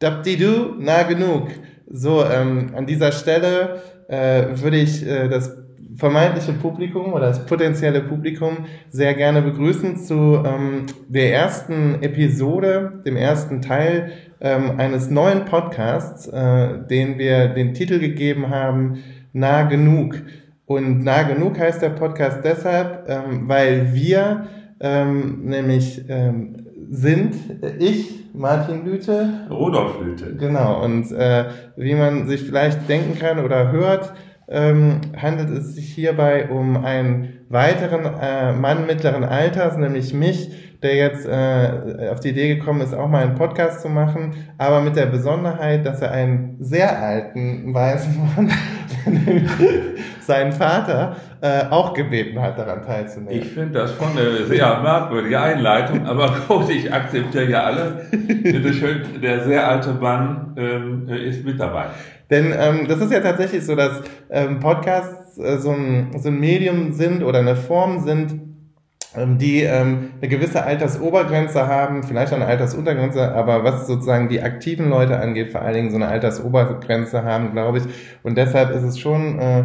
Dabdidu, na genug. So, ähm, an dieser Stelle äh, würde ich äh, das vermeintliche Publikum oder das potenzielle Publikum sehr gerne begrüßen zu ähm, der ersten Episode, dem ersten Teil ähm, eines neuen Podcasts, äh, den wir den Titel gegeben haben, Nah genug. Und nah genug heißt der Podcast deshalb, ähm, weil wir ähm, nämlich ähm, sind, ich, Martin Lüte. Rudolf Lüte. Genau, und äh, wie man sich vielleicht denken kann oder hört, ähm, handelt es sich hierbei um einen weiteren äh, Mann mittleren Alters, nämlich mich, der jetzt äh, auf die Idee gekommen ist, auch mal einen Podcast zu machen, aber mit der Besonderheit, dass er einen sehr alten weißen Mann, seinen Vater, äh, auch gebeten hat, daran teilzunehmen. Ich finde das schon eine sehr merkwürdige Einleitung, aber gut, ich akzeptiere ja alle. Bitte schön, der sehr alte Mann ähm, ist mit dabei. Denn ähm, das ist ja tatsächlich so, dass ähm, Podcasts äh, so, ein, so ein Medium sind oder eine Form sind, ähm, die ähm, eine gewisse Altersobergrenze haben, vielleicht auch eine Altersuntergrenze, aber was sozusagen die aktiven Leute angeht, vor allen Dingen so eine Altersobergrenze haben, glaube ich. Und deshalb ist es schon äh,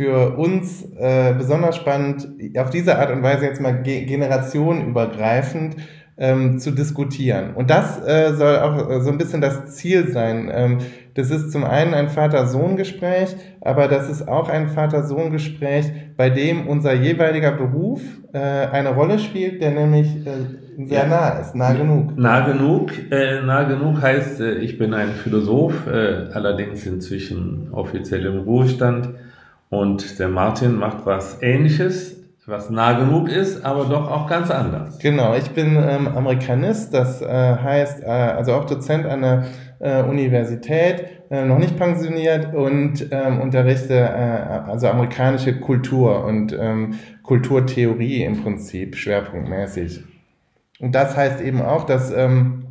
für uns äh, besonders spannend, auf diese Art und Weise jetzt mal ge generationenübergreifend ähm, zu diskutieren. Und das äh, soll auch äh, so ein bisschen das Ziel sein. Ähm, das ist zum einen ein Vater-Sohn-Gespräch, aber das ist auch ein Vater-Sohn-Gespräch, bei dem unser jeweiliger Beruf äh, eine Rolle spielt, der nämlich äh, sehr ja. nah ist, nah genug. Nah genug, äh, nah genug heißt, äh, ich bin ein Philosoph, äh, allerdings inzwischen offiziell im Ruhestand und der Martin macht was Ähnliches, was nah genug ist, aber doch auch ganz anders. Genau, ich bin ähm, Amerikanist, das äh, heißt, äh, also auch Dozent an der äh, Universität, äh, noch nicht pensioniert und ähm, unterrichte äh, also amerikanische Kultur und ähm, Kulturtheorie im Prinzip schwerpunktmäßig. Und das heißt eben auch, dass ähm,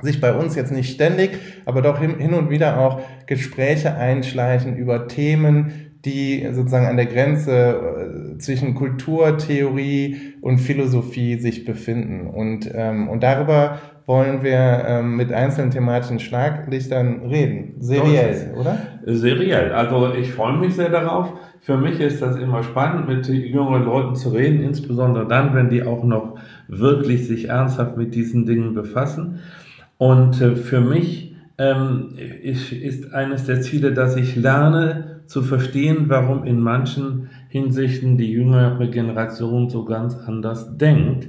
sich bei uns jetzt nicht ständig, aber doch hin, hin und wieder auch Gespräche einschleichen über Themen, die sozusagen an der Grenze äh, zwischen Kulturtheorie und Philosophie sich befinden. Und, ähm, und darüber wollen wir ähm, mit einzelnen thematischen Schlaglichtern reden. Seriell, oder? Seriell. Also ich freue mich sehr darauf. Für mich ist das immer spannend, mit jungen Leuten zu reden, insbesondere dann, wenn die auch noch wirklich sich ernsthaft mit diesen Dingen befassen. Und äh, für mich ähm, ist, ist eines der Ziele, dass ich lerne zu verstehen, warum in manchen Hinsichten die jüngere Generation so ganz anders denkt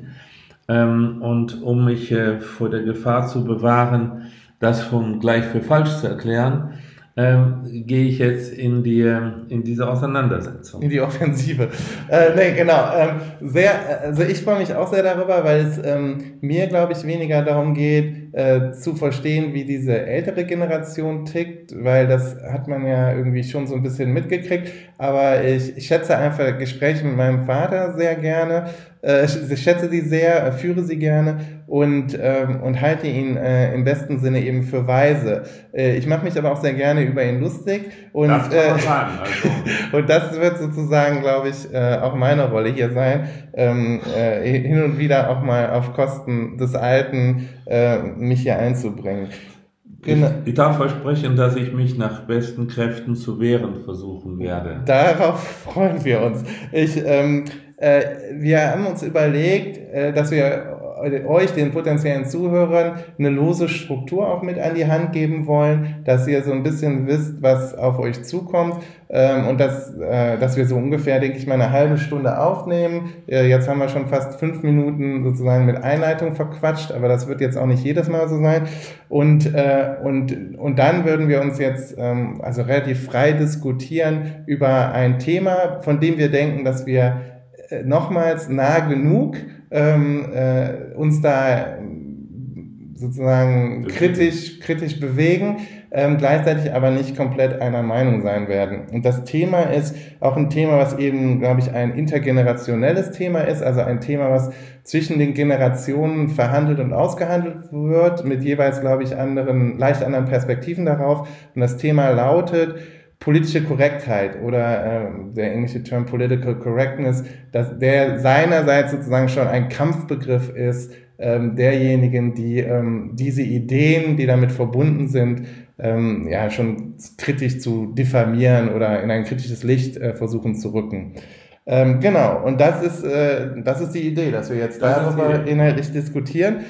ähm, und um mich äh, vor der Gefahr zu bewahren, das von gleich für falsch zu erklären, ähm, gehe ich jetzt in die in diese Auseinandersetzung. In die Offensive. Äh, nee, genau. Ähm, sehr, also ich freue mich auch sehr darüber, weil es ähm, mir, glaube ich, weniger darum geht, äh, zu verstehen, wie diese ältere Generation tickt, weil das hat man ja irgendwie schon so ein bisschen mitgekriegt. Aber ich, ich schätze einfach Gespräche mit meinem Vater sehr gerne äh, ich schätze sie sehr, äh, führe sie gerne und, ähm, und halte ihn äh, im besten Sinne eben für weise. Äh, ich mache mich aber auch sehr gerne über ihn lustig. Und, das kann man sagen. Also. und das wird sozusagen, glaube ich, äh, auch meine Rolle hier sein, ähm, äh, hin und wieder auch mal auf Kosten des Alten äh, mich hier einzubringen. Genau. Ich, ich, darf versprechen, dass ich mich nach besten Kräften zu wehren versuchen werde. Darauf freuen wir uns. Ich, ähm, äh, wir haben uns überlegt, äh, dass wir euch, den potenziellen Zuhörern, eine lose Struktur auch mit an die Hand geben wollen, dass ihr so ein bisschen wisst, was auf euch zukommt ähm, und dass, äh, dass wir so ungefähr, denke ich mal, eine halbe Stunde aufnehmen. Jetzt haben wir schon fast fünf Minuten sozusagen mit Einleitung verquatscht, aber das wird jetzt auch nicht jedes Mal so sein. Und, und, und dann würden wir uns jetzt ähm, also relativ frei diskutieren über ein Thema, von dem wir denken, dass wir äh, nochmals nah genug, ähm, äh, uns da sozusagen kritisch, kritisch bewegen, ähm, gleichzeitig aber nicht komplett einer Meinung sein werden. Und das Thema ist auch ein Thema, was eben, glaube ich, ein intergenerationelles Thema ist, also ein Thema, was zwischen den Generationen verhandelt und ausgehandelt wird, mit jeweils, glaube ich, anderen, leicht anderen Perspektiven darauf. Und das Thema lautet, politische Korrektheit oder äh, der englische Term Political Correctness, dass der seinerseits sozusagen schon ein Kampfbegriff ist ähm, derjenigen, die ähm, diese Ideen, die damit verbunden sind, ähm, ja schon kritisch zu diffamieren oder in ein kritisches Licht äh, versuchen zu rücken. Ähm, genau, und das ist, äh, das ist die Idee, dass wir jetzt das darüber inhaltlich diskutieren.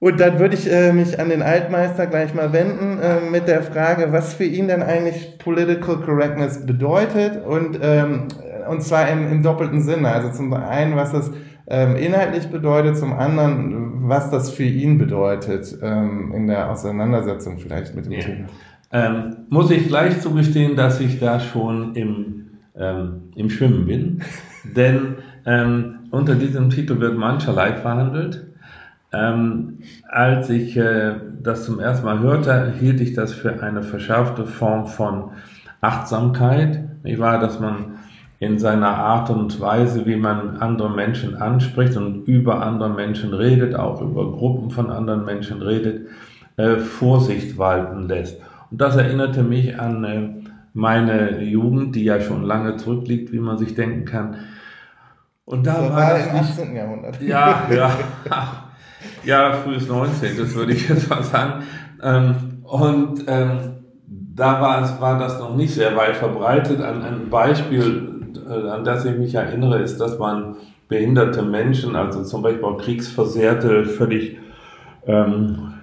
Und dann würde ich äh, mich an den Altmeister gleich mal wenden äh, mit der Frage, was für ihn denn eigentlich Political Correctness bedeutet und, ähm, und zwar im, im doppelten Sinne. Also zum einen, was das ähm, inhaltlich bedeutet, zum anderen, was das für ihn bedeutet ähm, in der Auseinandersetzung vielleicht mit dem ja. Thema. Ähm, muss ich gleich zugestehen, dass ich da schon im, ähm, im Schwimmen bin, denn ähm, unter diesem Titel wird mancherlei verhandelt. Ähm, als ich äh, das zum ersten Mal hörte, hielt ich das für eine verschärfte Form von Achtsamkeit. Ich war, dass man in seiner Art und Weise, wie man andere Menschen anspricht und über andere Menschen redet, auch über Gruppen von anderen Menschen redet, äh, Vorsicht walten lässt. Und das erinnerte mich an äh, meine Jugend, die ja schon lange zurückliegt, wie man sich denken kann. Und da das war, war das im 18. Jahrhundert. Ja, ja. Ja, frühes 19. Das würde ich jetzt mal sagen. Ähm, und ähm, da war, es, war das noch nicht sehr weit verbreitet. Ein, ein Beispiel, äh, an das ich mich erinnere, ist, dass man behinderte Menschen, also zum Beispiel auch Kriegsversehrte, völlig ähm,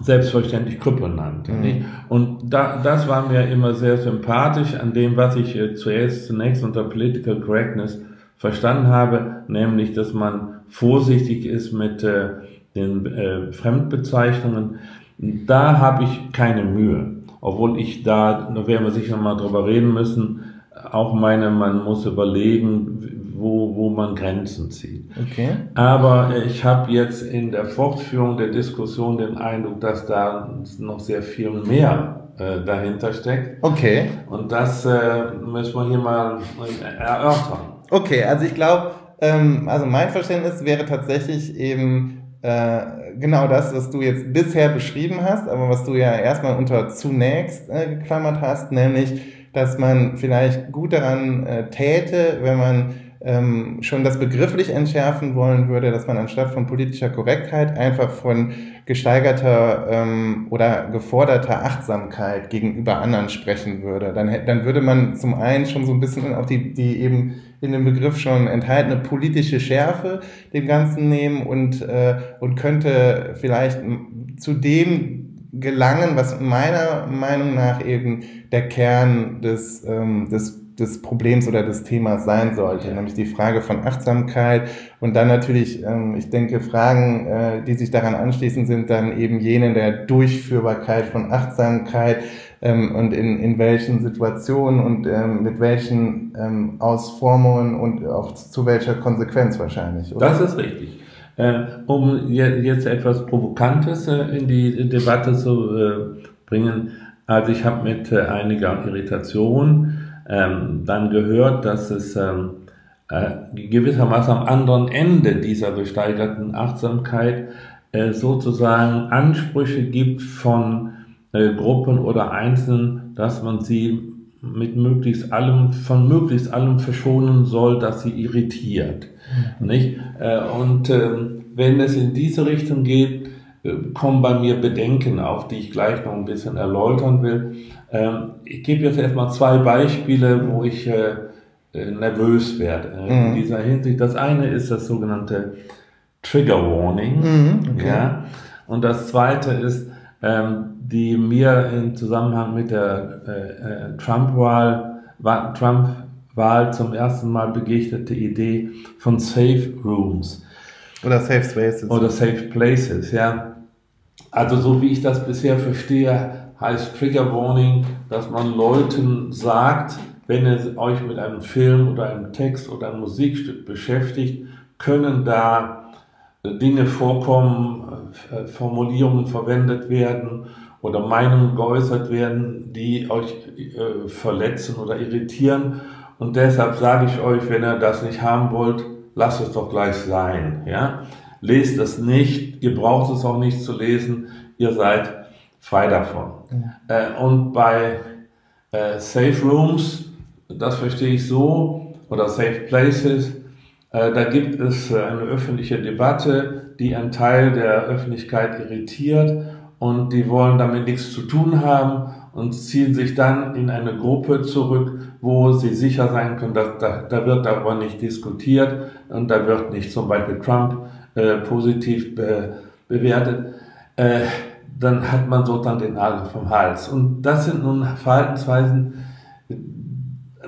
selbstverständlich Krüppel nannte. Mhm. Und da, das war mir immer sehr sympathisch an dem, was ich äh, zuerst zunächst unter Political Correctness verstanden habe, nämlich, dass man vorsichtig ist mit äh, den äh, Fremdbezeichnungen. Da habe ich keine Mühe, obwohl ich da, da werden wir sicher mal drüber reden müssen, auch meine, man muss überlegen, wo, wo man Grenzen zieht. Okay. Aber ich habe jetzt in der Fortführung der Diskussion den Eindruck, dass da noch sehr viel mehr äh, dahinter steckt. Okay. Und das äh, müssen wir hier mal erörtern. Okay, also ich glaube, ähm, also mein Verständnis wäre tatsächlich eben äh, genau das, was du jetzt bisher beschrieben hast, aber was du ja erstmal unter zunächst äh, geklammert hast, nämlich, dass man vielleicht gut daran äh, täte, wenn man ähm, schon das begrifflich entschärfen wollen würde, dass man anstatt von politischer Korrektheit einfach von gesteigerter ähm, oder geforderter Achtsamkeit gegenüber anderen sprechen würde. Dann, dann würde man zum einen schon so ein bisschen auch die, die eben in dem Begriff schon enthaltene politische Schärfe dem Ganzen nehmen und, äh, und könnte vielleicht zu dem gelangen, was meiner Meinung nach eben der Kern des, ähm, des des Problems oder des Themas sein sollte, nämlich die Frage von Achtsamkeit und dann natürlich, ähm, ich denke, Fragen, äh, die sich daran anschließen, sind dann eben jene der Durchführbarkeit von Achtsamkeit ähm, und in, in welchen Situationen und ähm, mit welchen Ausformungen und auch zu welcher Konsequenz wahrscheinlich. Oder? Das ist richtig. Äh, um jetzt etwas Provokantes äh, in die Debatte zu bringen, also ich habe mit einiger Irritation ähm, dann gehört, dass es ähm, äh, gewissermaßen am anderen Ende dieser gesteigerten Achtsamkeit äh, sozusagen Ansprüche gibt von äh, Gruppen oder Einzelnen, dass man sie mit möglichst allem, von möglichst allem verschonen soll, dass sie irritiert. Mhm. Nicht? Äh, und ähm, wenn es in diese Richtung geht, kommen bei mir Bedenken auf, die ich gleich noch ein bisschen erläutern will. Ähm, ich gebe jetzt erstmal zwei Beispiele, wo ich äh, äh, nervös werde in mhm. dieser Hinsicht. Das eine ist das sogenannte Trigger Warning. Mhm, okay. ja? Und das zweite ist ähm, die mir im Zusammenhang mit der äh, Trump-Wahl Trump Wahl zum ersten Mal begegnete Idee von Safe Rooms. Oder Safe Spaces. Oder Safe Places, ja. Also so wie ich das bisher verstehe, heißt Trigger Warning, dass man Leuten sagt, wenn ihr euch mit einem Film oder einem Text oder einem Musikstück beschäftigt, können da äh, Dinge vorkommen, äh, Formulierungen verwendet werden oder Meinungen geäußert werden, die euch äh, verletzen oder irritieren. Und deshalb sage ich euch, wenn ihr das nicht haben wollt, lasst es doch gleich sein. Ja? Lest es nicht, ihr braucht es auch nicht zu lesen, ihr seid frei davon. Ja. Äh, und bei äh, Safe Rooms, das verstehe ich so, oder Safe Places, äh, da gibt es äh, eine öffentliche Debatte, die einen Teil der Öffentlichkeit irritiert und die wollen damit nichts zu tun haben und ziehen sich dann in eine Gruppe zurück, wo sie sicher sein können, dass da, da wird darüber nicht diskutiert und da wird nicht zum Beispiel Trump äh, positiv be, bewertet. Äh, dann hat man so dann den Nagel vom Hals. Und das sind nun Verhaltensweisen,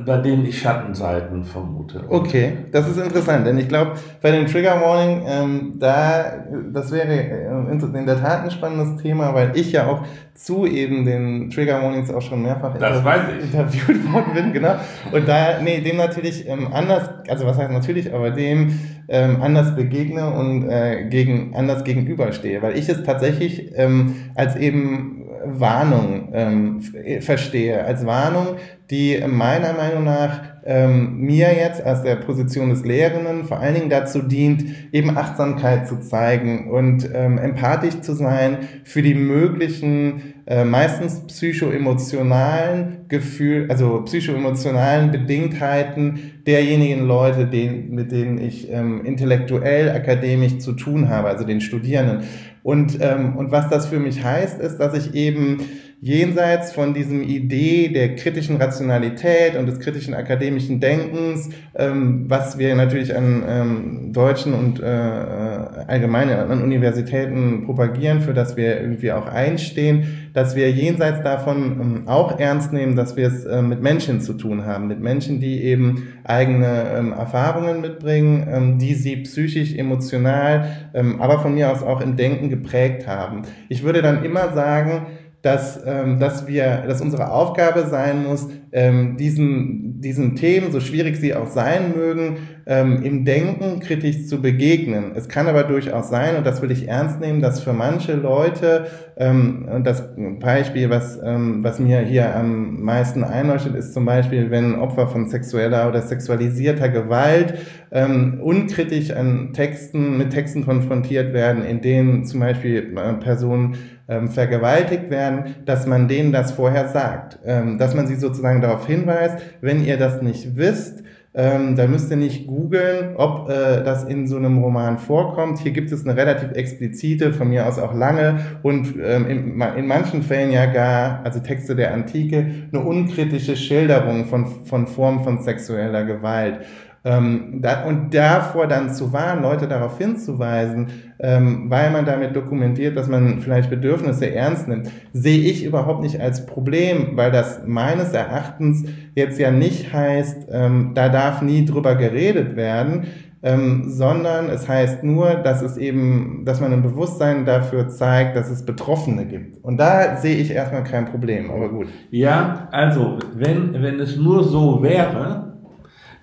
bei denen ich Schattenseiten vermute. Okay, das ist interessant, denn ich glaube, bei den Trigger Warning, ähm, da, das wäre äh, in der Tat ein spannendes Thema, weil ich ja auch zu eben den Trigger Warnings auch schon mehrfach interv interviewt worden bin, genau. Und da, nee, dem natürlich ähm, anders, also was heißt natürlich, aber dem ähm, anders begegne und äh, gegen, anders gegenüberstehe, weil ich es tatsächlich ähm, als eben Warnung ähm, verstehe, als Warnung, die meiner Meinung nach ähm, mir jetzt aus der Position des Lehrenden vor allen Dingen dazu dient, eben Achtsamkeit zu zeigen und ähm, empathisch zu sein für die möglichen, äh, meistens psychoemotionalen Gefühl, also psychoemotionalen Bedingtheiten derjenigen Leute, den, mit denen ich ähm, intellektuell, akademisch zu tun habe, also den Studierenden. Und, ähm, und was das für mich heißt, ist, dass ich eben jenseits von diesem Idee der kritischen Rationalität und des kritischen akademischen Denkens, ähm, was wir natürlich an ähm, deutschen und äh, allgemein an Universitäten propagieren, für das wir irgendwie auch einstehen, dass wir jenseits davon ähm, auch ernst nehmen, dass wir es äh, mit Menschen zu tun haben, mit Menschen, die eben eigene ähm, Erfahrungen mitbringen, ähm, die sie psychisch, emotional, ähm, aber von mir aus auch im Denken geprägt haben. Ich würde dann immer sagen, dass, ähm, dass wir, dass unsere Aufgabe sein muss, ähm, diesen, diesen Themen, so schwierig sie auch sein mögen, ähm, im Denken kritisch zu begegnen. Es kann aber durchaus sein, und das will ich ernst nehmen, dass für manche Leute, ähm, das Beispiel, was, ähm, was mir hier am meisten einleuchtet, ist zum Beispiel, wenn Opfer von sexueller oder sexualisierter Gewalt ähm, unkritisch an Texten, mit Texten konfrontiert werden, in denen zum Beispiel äh, Personen ähm, vergewaltigt werden, dass man denen das vorher sagt, ähm, dass man sie sozusagen darauf hinweist, wenn ihr das nicht wisst, ähm, da müsst ihr nicht googeln, ob äh, das in so einem Roman vorkommt. Hier gibt es eine relativ explizite, von mir aus auch lange und ähm, in, in, manchen Fällen ja gar, also Texte der Antike, eine unkritische Schilderung von, von Formen von sexueller Gewalt. Ähm, da, und davor dann zu warnen, Leute darauf hinzuweisen, ähm, weil man damit dokumentiert, dass man vielleicht Bedürfnisse ernst nimmt, sehe ich überhaupt nicht als Problem, weil das meines Erachtens jetzt ja nicht heißt, ähm, da darf nie drüber geredet werden, ähm, sondern es heißt nur, dass es eben, dass man ein Bewusstsein dafür zeigt, dass es Betroffene gibt. Und da sehe ich erstmal kein Problem, aber gut. Ja, also, wenn, wenn es nur so wäre,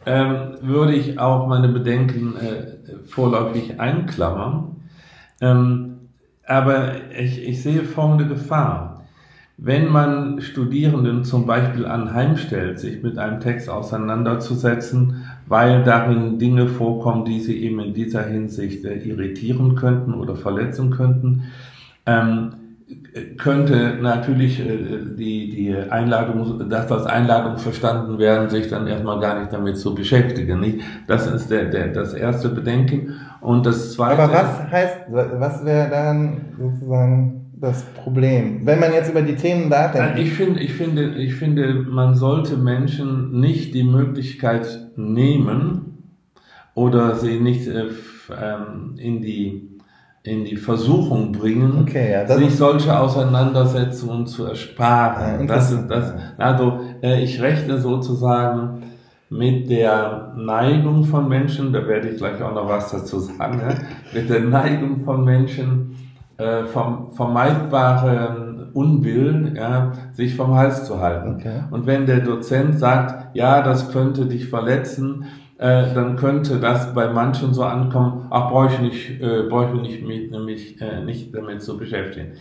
ähm, würde ich auch meine Bedenken äh, vorläufig einklammern. Ähm, aber ich, ich sehe folgende Gefahr. Wenn man Studierenden zum Beispiel anheimstellt, sich mit einem Text auseinanderzusetzen, weil darin Dinge vorkommen, die sie eben in dieser Hinsicht äh, irritieren könnten oder verletzen könnten, ähm, könnte natürlich äh, die, die Einladung, das als Einladung verstanden werden, sich dann erstmal gar nicht damit zu beschäftigen. Nicht? Das ist der, der, das erste Bedenken. Und das zweite. Aber was heißt, was wäre dann sozusagen das Problem? Wenn man jetzt über die Themen nachdenkt. Ich finde, ich finde, ich finde, man sollte Menschen nicht die Möglichkeit nehmen oder sie nicht äh, ähm, in die in die Versuchung bringen, okay, ja, sich solche Auseinandersetzungen zu ersparen. Ja, das, das, also äh, ich rechne sozusagen mit der Neigung von Menschen, da werde ich gleich auch noch was dazu sagen, ja, mit der Neigung von Menschen, äh, vom vermeidbaren Unwillen, ja, sich vom Hals zu halten. Okay. Und wenn der Dozent sagt, ja, das könnte dich verletzen, äh, dann könnte das bei manchen so ankommen, ach, brauche ich nicht, äh, brauche ich nicht, mit, nämlich, äh, nicht damit zu beschäftigen.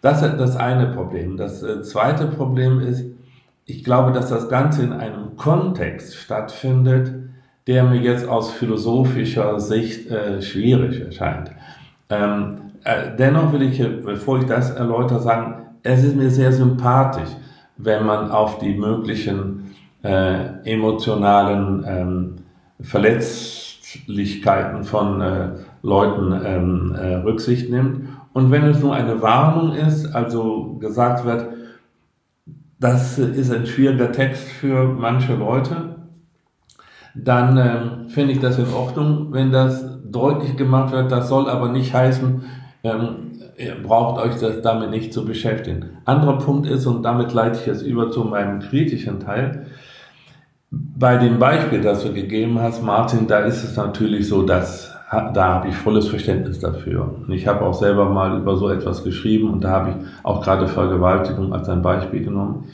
Das ist das eine Problem. Das äh, zweite Problem ist, ich glaube, dass das Ganze in einem Kontext stattfindet, der mir jetzt aus philosophischer Sicht äh, schwierig erscheint. Ähm, äh, dennoch will ich, bevor ich das erläutere, sagen, es ist mir sehr sympathisch, wenn man auf die möglichen äh, emotionalen ähm, Verletzlichkeiten von äh, Leuten ähm, äh, Rücksicht nimmt. Und wenn es nur eine Warnung ist, also gesagt wird, das ist ein schwieriger Text für manche Leute, dann ähm, finde ich das in Ordnung, wenn das deutlich gemacht wird. Das soll aber nicht heißen, ähm, ihr braucht euch das damit nicht zu beschäftigen. Anderer Punkt ist, und damit leite ich jetzt über zu meinem kritischen Teil, bei dem Beispiel, das du gegeben hast, Martin, da ist es natürlich so, dass da habe ich volles Verständnis dafür. Ich habe auch selber mal über so etwas geschrieben und da habe ich auch gerade Vergewaltigung als ein Beispiel genommen.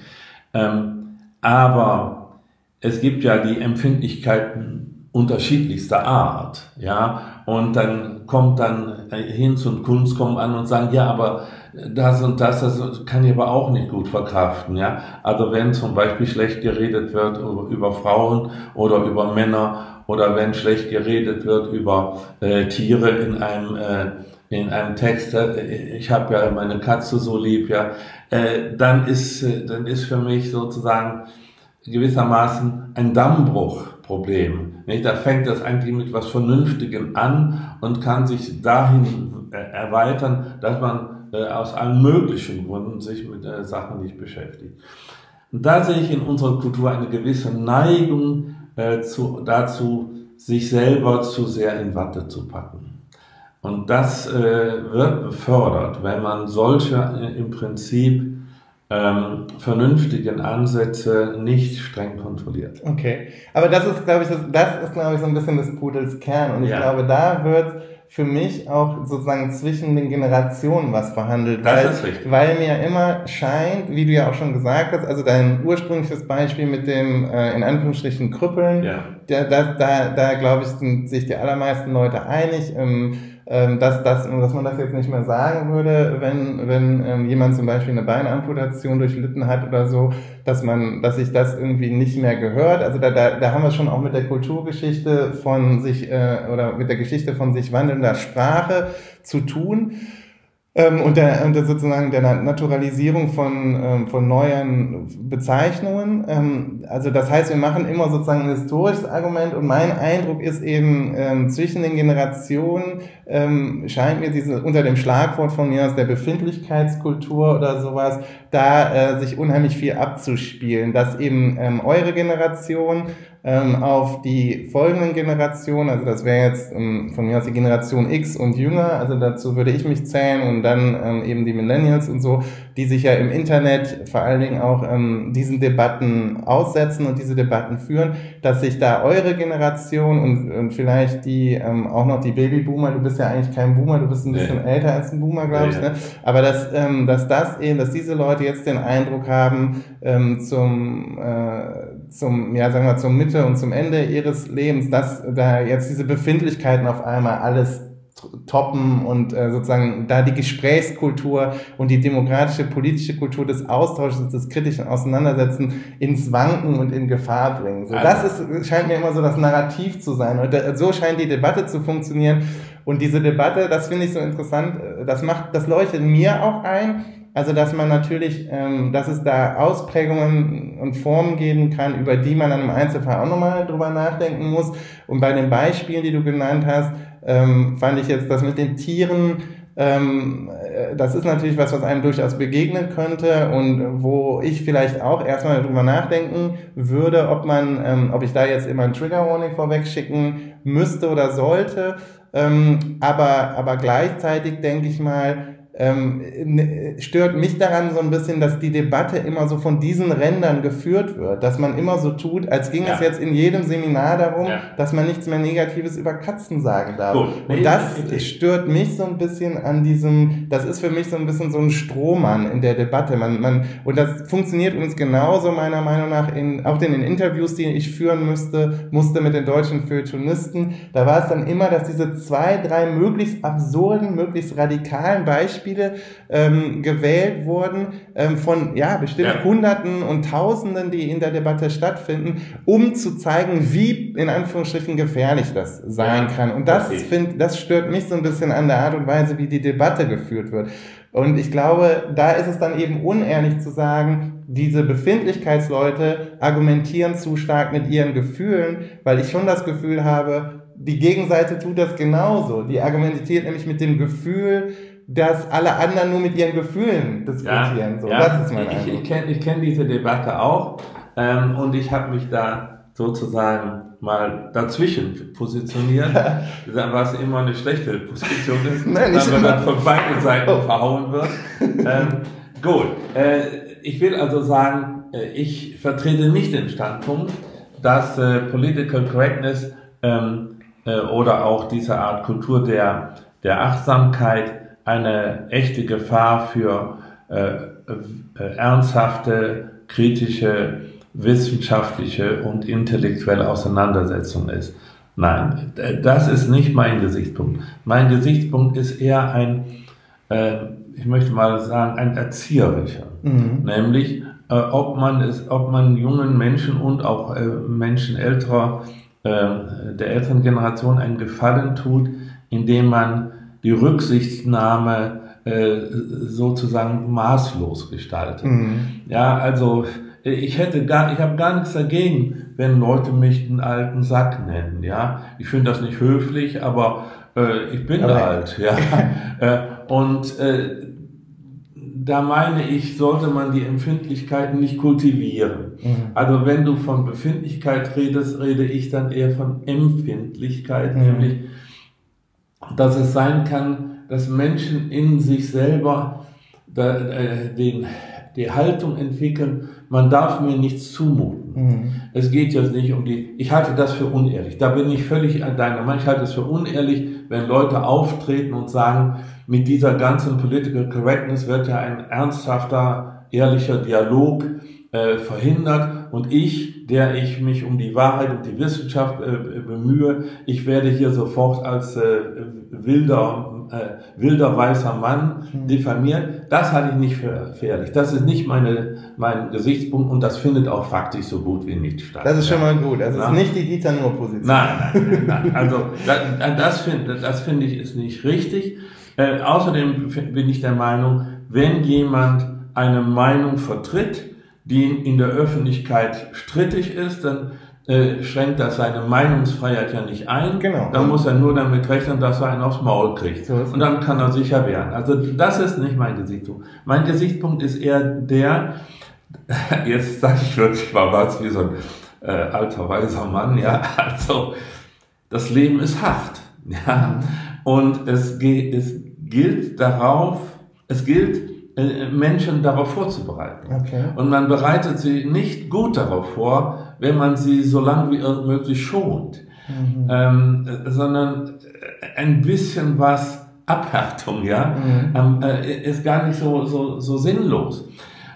Ähm, aber es gibt ja die Empfindlichkeiten unterschiedlichster Art, ja, und dann kommt dann Hinz und Kunst kommen an und sagen, ja, aber das und das, das kann ich aber auch nicht gut verkraften, ja. Also wenn zum Beispiel schlecht geredet wird über, Frauen oder über Männer oder wenn schlecht geredet wird über äh, Tiere in einem äh, in einem Text, äh, ich habe ja meine Katze so lieb, ja, äh, dann ist äh, dann ist für mich sozusagen gewissermaßen ein Dammbruchproblem. Nicht? Da fängt das eigentlich mit was Vernünftigem an und kann sich dahin äh, erweitern, dass man äh, aus allen möglichen Gründen sich mit äh, Sachen nicht beschäftigt. Und da sehe ich in unserer Kultur eine gewisse Neigung äh, zu, dazu, sich selber zu sehr in Watte zu packen. Und das äh, wird befördert, wenn man solche äh, im Prinzip ähm, vernünftigen Ansätze nicht streng kontrolliert. Okay, aber das ist, glaube ich, das, das ist, glaube ich, so ein bisschen des Pudels Kern. Und ich ja. glaube, da wird für mich auch sozusagen zwischen den Generationen was verhandelt. Das weil, ist richtig. Weil mir immer scheint, wie du ja auch schon gesagt hast, also dein ursprüngliches Beispiel mit dem äh, in Anführungsstrichen Krüppeln, ja. da, da, da, da glaube ich, sind sich die allermeisten Leute einig. Ähm, ähm, dass, dass, dass man das jetzt nicht mehr sagen würde, wenn, wenn ähm, jemand zum Beispiel eine Beinamputation durchlitten hat oder so, dass man, dass sich das irgendwie nicht mehr gehört. Also da, da, da haben wir schon auch mit der Kulturgeschichte von sich äh, oder mit der Geschichte von sich wandelnder Sprache zu tun. Ähm, und, der, und der sozusagen der Naturalisierung von, ähm, von neuen Bezeichnungen. Ähm, also das heißt, wir machen immer sozusagen ein historisches Argument und mein Eindruck ist eben, ähm, zwischen den Generationen ähm, scheint mir diese unter dem Schlagwort von mir aus der Befindlichkeitskultur oder sowas, da äh, sich unheimlich viel abzuspielen, dass eben ähm, eure Generation ähm, auf die folgenden Generationen, also das wäre jetzt ähm, von mir aus die Generation X und jünger, also dazu würde ich mich zählen und dann ähm, eben die Millennials und so, die sich ja im Internet vor allen Dingen auch ähm, diesen Debatten aussetzen und diese Debatten führen, dass sich da eure Generation und, und vielleicht die ähm, auch noch die Babyboomer, du bist ja eigentlich kein Boomer, du bist ein bisschen nee. älter als ein Boomer, glaube ich, ne? aber dass, ähm, dass das eben, dass diese Leute jetzt den Eindruck haben, zum, äh, zum, ja, sagen wir, zum Mitte und zum Ende ihres Lebens, dass da jetzt diese Befindlichkeiten auf einmal alles toppen und äh, sozusagen da die Gesprächskultur und die demokratische politische Kultur des Austausches, des kritischen Auseinandersetzen ins Wanken und in Gefahr bringen. So, das ist, scheint mir immer so das Narrativ zu sein. Und da, so scheint die Debatte zu funktionieren. Und diese Debatte, das finde ich so interessant, äh, das macht, das leuchtet mir auch ein, also, dass man natürlich, ähm, dass es da Ausprägungen und Formen geben kann, über die man dann im Einzelfall auch nochmal drüber nachdenken muss. Und bei den Beispielen, die du genannt hast, ähm, fand ich jetzt das mit den Tieren, ähm, äh, das ist natürlich was, was einem durchaus begegnen könnte und wo ich vielleicht auch erstmal drüber nachdenken würde, ob man, ähm, ob ich da jetzt immer ein Trigger Warning vorweg schicken müsste oder sollte. Ähm, aber, aber gleichzeitig denke ich mal, ähm, stört mich daran so ein bisschen, dass die Debatte immer so von diesen Rändern geführt wird, dass man immer so tut, als ging ja. es jetzt in jedem Seminar darum, ja. dass man nichts mehr Negatives über Katzen sagen darf. Gut. Und das stört mich so ein bisschen an diesem, das ist für mich so ein bisschen so ein Strohmann in der Debatte. Man, man, und das funktioniert uns genauso meiner Meinung nach in, auch in den Interviews, die ich führen müsste, musste mit den deutschen Feuilletonisten. Da war es dann immer, dass diese zwei, drei möglichst absurden, möglichst radikalen Beispiele Beispiele ähm, gewählt wurden ähm, von ja bestimmt ja. Hunderten und Tausenden, die in der Debatte stattfinden, um zu zeigen, wie in Anführungsstrichen gefährlich das sein ja. kann. Und das okay. find, das stört mich so ein bisschen an der Art und Weise, wie die Debatte geführt wird. Und ich glaube, da ist es dann eben unehrlich zu sagen, diese Befindlichkeitsleute argumentieren zu stark mit ihren Gefühlen, weil ich schon das Gefühl habe, die Gegenseite tut das genauso. Die argumentiert nämlich mit dem Gefühl, dass alle anderen nur mit ihren Gefühlen diskutieren. Ja, so, ja, das ist mein Ich, ich kenne kenn diese Debatte auch ähm, und ich habe mich da sozusagen mal dazwischen positioniert, was immer eine schlechte Position ist, Nein, weil man dann von beiden Seiten oh. verhauen wird. Ähm, gut, äh, ich will also sagen, äh, ich vertrete nicht den Standpunkt, dass äh, Political Correctness ähm, äh, oder auch diese Art Kultur der, der Achtsamkeit eine echte Gefahr für äh, äh, ernsthafte, kritische, wissenschaftliche und intellektuelle Auseinandersetzung ist. Nein, das ist nicht mein Gesichtspunkt. Mein Gesichtspunkt ist eher ein, äh, ich möchte mal sagen, ein erzieherischer. Mhm. Nämlich, äh, ob man es, ob man jungen Menschen und auch äh, Menschen älterer, äh, der älteren Generation einen Gefallen tut, indem man die Rücksichtnahme äh, sozusagen maßlos gestaltet. Mhm. Ja, also ich hätte gar, ich habe gar nichts dagegen, wenn Leute mich einen alten Sack nennen. Ja, ich finde das nicht höflich, aber äh, ich bin okay. alt. Ja, äh, und äh, da meine ich, sollte man die Empfindlichkeiten nicht kultivieren. Mhm. Also wenn du von Befindlichkeit redest, rede ich dann eher von Empfindlichkeit, mhm. nämlich, dass es sein kann, dass Menschen in sich selber da, äh, den, die Haltung entwickeln, man darf mir nichts zumuten. Mhm. Es geht jetzt nicht um die, ich halte das für unehrlich. Da bin ich völlig an deiner Meinung. Ich halte es für unehrlich, wenn Leute auftreten und sagen, mit dieser ganzen Political Correctness wird ja ein ernsthafter, ehrlicher Dialog äh, verhindert und ich, der ich mich um die Wahrheit und die Wissenschaft äh, bemühe, ich werde hier sofort als äh, wilder, äh, wilder weißer Mann mhm. diffamiert. Das halte ich nicht für gefährlich. Das ist nicht meine, mein Gesichtspunkt und das findet auch faktisch so gut wie nicht statt. Das ist schon mal gut. Das ist nicht die Dieter nur Position. Nein, nein, nein. Also das, das finde das finde ich ist nicht richtig. Äh, außerdem bin ich der Meinung, wenn jemand eine Meinung vertritt, die in der Öffentlichkeit strittig ist, dann äh, schränkt das seine Meinungsfreiheit ja nicht ein. Genau. Dann muss er nur damit rechnen, dass er einen aufs Maul kriegt. So und dann kann er sicher wehren. Also das ist nicht mein Gesichtspunkt. Mein Gesichtspunkt ist eher der, jetzt sage ich wirklich mal was wie so ein äh, alter weiser Mann, ja, also das Leben ist hart. Ja, mhm. und es, es gilt darauf, es gilt Menschen darauf vorzubereiten. Okay. Und man bereitet sie nicht gut darauf vor, wenn man sie so lange wie irgend möglich schont, mhm. ähm, sondern ein bisschen was Abhärtung, ja, mhm. ähm, äh, ist gar nicht so, so, so sinnlos.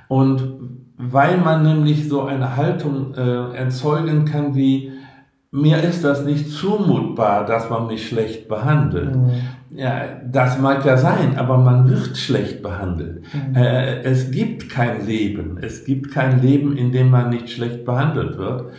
Und weil man nämlich so eine Haltung äh, erzeugen kann wie, mir ist das nicht zumutbar, dass man mich schlecht behandelt. Mhm. Ja, das mag ja sein, aber man wird schlecht behandelt. Mhm. Äh, es gibt kein Leben. Es gibt kein Leben, in dem man nicht schlecht behandelt wird.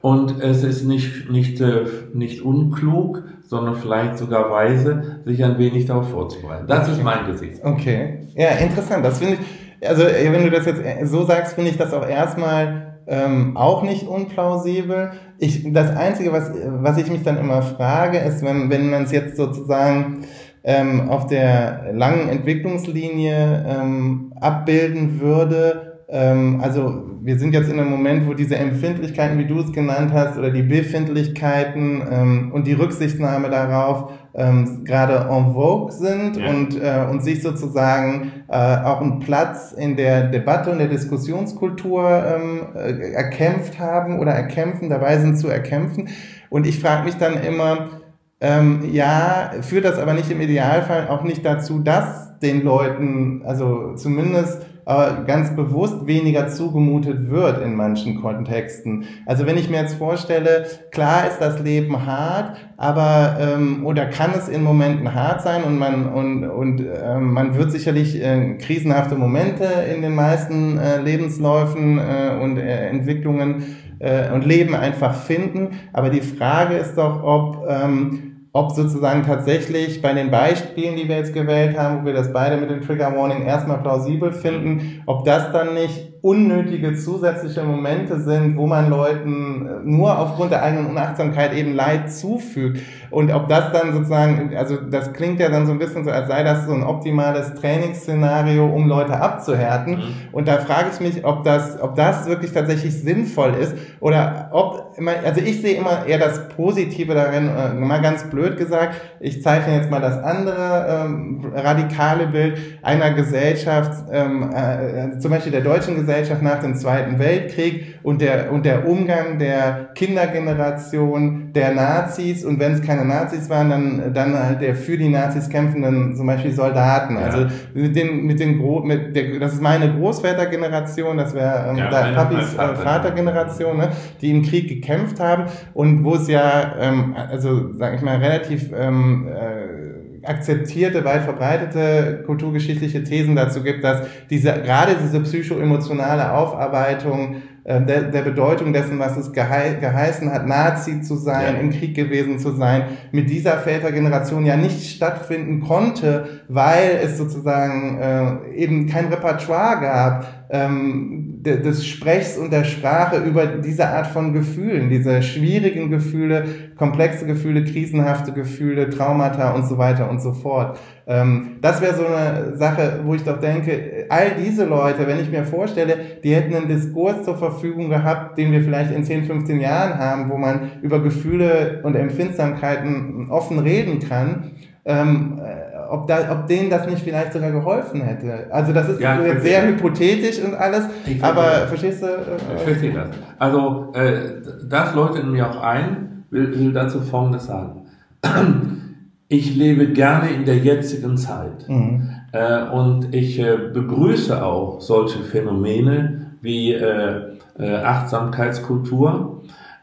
Und es ist nicht, nicht, äh, nicht unklug, sondern vielleicht sogar weise, sich ein wenig darauf vorzubereiten. Das okay. ist mein Gesicht. Okay. Ja, interessant. Das finde ich, also wenn du das jetzt so sagst, finde ich das auch erstmal ähm, auch nicht unplausibel. Ich, das Einzige, was, was ich mich dann immer frage, ist, wenn, wenn man es jetzt sozusagen ähm, auf der langen Entwicklungslinie ähm, abbilden würde, ähm, also wir sind jetzt in einem Moment, wo diese Empfindlichkeiten, wie du es genannt hast, oder die Befindlichkeiten ähm, und die Rücksichtnahme darauf ähm, gerade en vogue sind ja. und, äh, und sich sozusagen äh, auch einen Platz in der Debatte und der Diskussionskultur ähm, äh, erkämpft haben oder erkämpfen, dabei sind zu erkämpfen. Und ich frage mich dann immer, ähm, ja, führt das aber nicht im Idealfall auch nicht dazu, dass den Leuten, also zumindest äh, ganz bewusst weniger zugemutet wird in manchen Kontexten. Also wenn ich mir jetzt vorstelle, klar ist das Leben hart, aber ähm, oder kann es in Momenten hart sein und man und und ähm, man wird sicherlich äh, krisenhafte Momente in den meisten äh, Lebensläufen äh, und äh, Entwicklungen äh, und Leben einfach finden. Aber die Frage ist doch, ob ähm, ob sozusagen tatsächlich bei den Beispielen, die wir jetzt gewählt haben, wo wir das beide mit dem Trigger Warning erstmal plausibel finden, ob das dann nicht unnötige zusätzliche Momente sind, wo man Leuten äh, nur aufgrund der eigenen Unachtsamkeit eben Leid zufügt. Und ob das dann sozusagen, also das klingt ja dann so ein bisschen so, als sei das so ein optimales Trainingsszenario, um Leute abzuhärten. Mhm. Und da frage ich mich, ob das, ob das wirklich tatsächlich sinnvoll ist oder ob, also ich sehe immer eher das Positive darin, äh, mal ganz blöd gesagt, ich zeichne jetzt mal das andere ähm, radikale Bild einer Gesellschaft, ähm, äh, zum Beispiel der deutschen Gesellschaft, Gesellschaft nach dem Zweiten Weltkrieg und der, und der Umgang der Kindergeneration der Nazis und wenn es keine Nazis waren, dann, dann halt der für die Nazis kämpfenden zum Beispiel Soldaten. Ja. Also mit den, mit den Gro mit der, das ist meine Großvätergeneration, das wäre ähm, ja, Papis äh, Vatergeneration, ne, die im Krieg gekämpft haben und wo es ja, ähm, also sag ich mal, relativ ähm, äh, akzeptierte, weit verbreitete kulturgeschichtliche Thesen dazu gibt, dass diese, gerade diese psychoemotionale Aufarbeitung äh, der, der Bedeutung dessen, was es gehei geheißen hat, Nazi zu sein, ja. im Krieg gewesen zu sein, mit dieser Vätergeneration ja nicht stattfinden konnte, weil es sozusagen äh, eben kein Repertoire gab ähm, des Sprechs und der Sprache über diese Art von Gefühlen, diese schwierigen Gefühle, komplexe Gefühle, krisenhafte Gefühle, Traumata und so weiter und so fort. Ähm, das wäre so eine Sache, wo ich doch denke, all diese Leute, wenn ich mir vorstelle, die hätten einen Diskurs zur Verfügung gehabt, den wir vielleicht in 10, 15 Jahren haben, wo man über Gefühle und Empfindsamkeiten offen reden kann, ähm, äh, ob, da, ob denen das nicht vielleicht sogar geholfen hätte. Also das ist ja, jetzt sehr hypothetisch und alles, aber verstehst du? Äh, ich verstehe das. Also äh, das läutet mir auch ein, will, will dazu Folgendes sagen ich lebe gerne in der jetzigen Zeit. Mhm. Äh, und ich äh, begrüße auch solche Phänomene wie äh, äh Achtsamkeitskultur.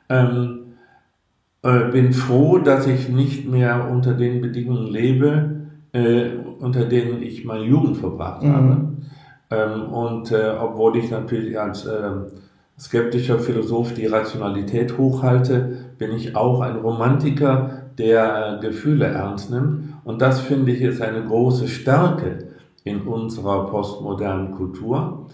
Ähm, äh, bin froh, dass ich nicht mehr unter den Bedingungen lebe, äh, unter denen ich meine Jugend verbracht mhm. habe. Ähm, und obwohl ich natürlich als skeptischer Philosoph die Rationalität hochhalte, bin ich auch ein Romantiker, der Gefühle ernst nimmt. Und das finde ich ist eine große Stärke in unserer postmodernen Kultur.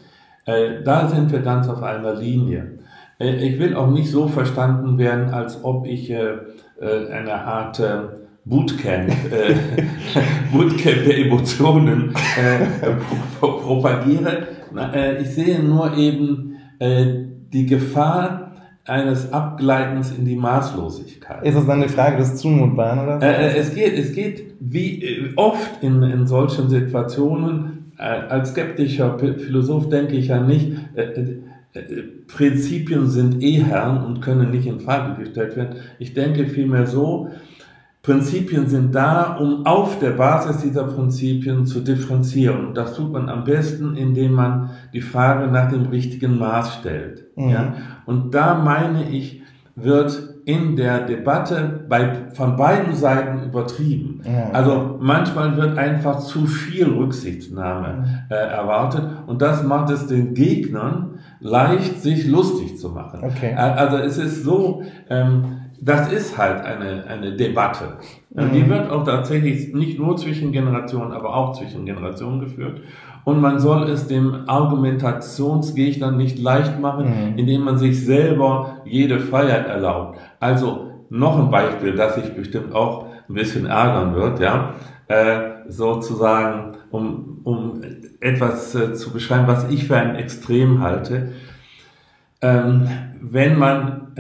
Äh, da sind wir ganz auf einer Linie. Äh, ich will auch nicht so verstanden werden, als ob ich äh, eine Art Bootcamp, Bootcamp der Emotionen propagiere. Ich sehe nur eben die Gefahr, eines Abgleitens in die Maßlosigkeit. Ist das dann eine Frage des Zumutbaren, oder? Äh, äh, es geht, es geht wie äh, oft in, in solchen Situationen, äh, als skeptischer Philosoph denke ich ja nicht, äh, äh, Prinzipien sind eh Herren und können nicht in Frage gestellt werden. Ich denke vielmehr so, Prinzipien sind da, um auf der Basis dieser Prinzipien zu differenzieren. Und das tut man am besten, indem man die Frage nach dem richtigen Maß stellt. Mhm. Ja? Und da meine ich, wird in der Debatte bei, von beiden Seiten übertrieben. Ja. Also manchmal wird einfach zu viel Rücksichtnahme mhm. äh, erwartet und das macht es den Gegnern leicht, sich lustig zu machen. Okay. Also es ist so, ähm, das ist halt eine, eine Debatte. Mhm. Die wird auch tatsächlich nicht nur zwischen Generationen, aber auch zwischen Generationen geführt. Und man soll es dem Argumentationsgegner nicht leicht machen, mhm. indem man sich selber jede Freiheit erlaubt. Also noch ein Beispiel, das sich bestimmt auch ein bisschen ärgern wird, ja, äh, sozusagen, um, um etwas äh, zu beschreiben, was ich für ein Extrem halte. Ähm, wenn man